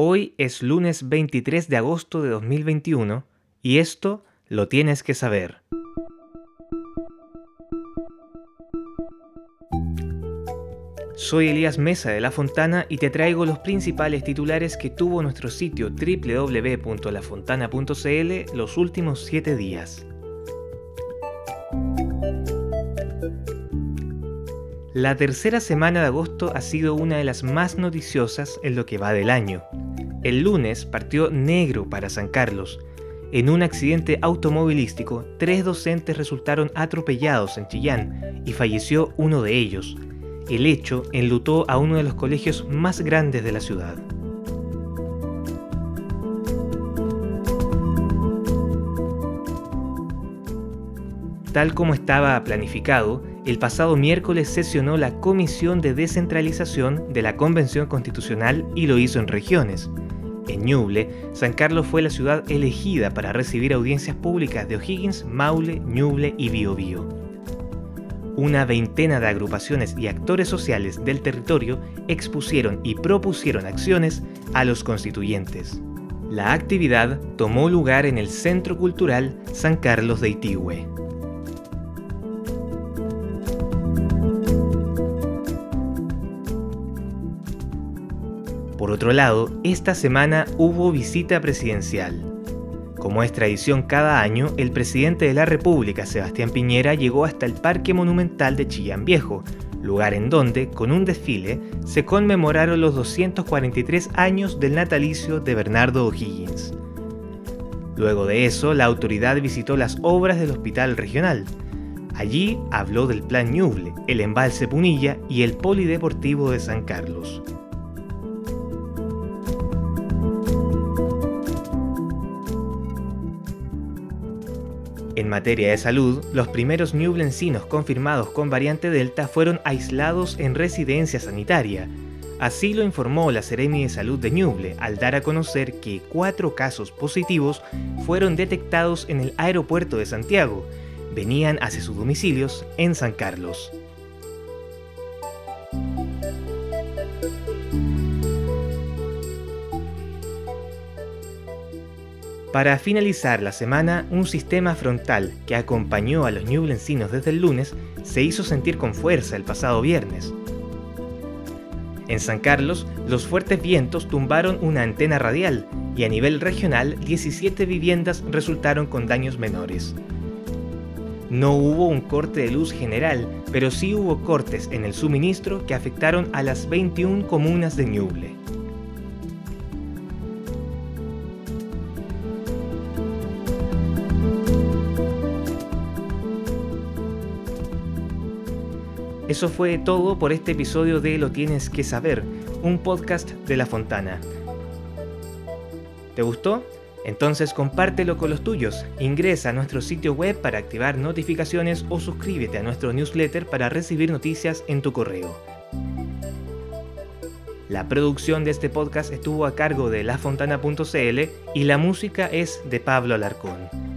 Hoy es lunes 23 de agosto de 2021 y esto lo tienes que saber. Soy Elías Mesa de La Fontana y te traigo los principales titulares que tuvo nuestro sitio www.lafontana.cl los últimos 7 días. La tercera semana de agosto ha sido una de las más noticiosas en lo que va del año. El lunes partió negro para San Carlos. En un accidente automovilístico, tres docentes resultaron atropellados en Chillán y falleció uno de ellos. El hecho enlutó a uno de los colegios más grandes de la ciudad. Tal como estaba planificado, el pasado miércoles sesionó la Comisión de Descentralización de la Convención Constitucional y lo hizo en regiones. En Ñuble, San Carlos fue la ciudad elegida para recibir audiencias públicas de O'Higgins, Maule, Ñuble y Biobío una veintena de agrupaciones y actores sociales del territorio expusieron y propusieron acciones a los constituyentes. La actividad tomó lugar en el Centro Cultural San Carlos de Itigüe. Por otro lado, esta semana hubo visita presidencial. Como es tradición cada año, el presidente de la República, Sebastián Piñera, llegó hasta el Parque Monumental de Chillán Viejo, lugar en donde, con un desfile, se conmemoraron los 243 años del natalicio de Bernardo O'Higgins. Luego de eso, la autoridad visitó las obras del Hospital Regional. Allí habló del Plan Ñuble, el embalse Punilla y el Polideportivo de San Carlos. En materia de salud, los primeros ñublencinos confirmados con variante Delta fueron aislados en residencia sanitaria. Así lo informó la Seremi de Salud de Ñuble al dar a conocer que cuatro casos positivos fueron detectados en el aeropuerto de Santiago. Venían hacia sus domicilios en San Carlos. Para finalizar la semana, un sistema frontal que acompañó a los ñublencinos desde el lunes se hizo sentir con fuerza el pasado viernes. En San Carlos, los fuertes vientos tumbaron una antena radial y a nivel regional 17 viviendas resultaron con daños menores. No hubo un corte de luz general, pero sí hubo cortes en el suministro que afectaron a las 21 comunas de Ñuble. Eso fue todo por este episodio de Lo Tienes que Saber, un podcast de La Fontana. ¿Te gustó? Entonces compártelo con los tuyos, ingresa a nuestro sitio web para activar notificaciones o suscríbete a nuestro newsletter para recibir noticias en tu correo. La producción de este podcast estuvo a cargo de lafontana.cl y la música es de Pablo Alarcón.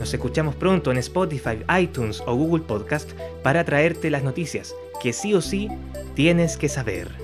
Nos escuchamos pronto en Spotify, iTunes o Google Podcast para traerte las noticias que sí o sí tienes que saber.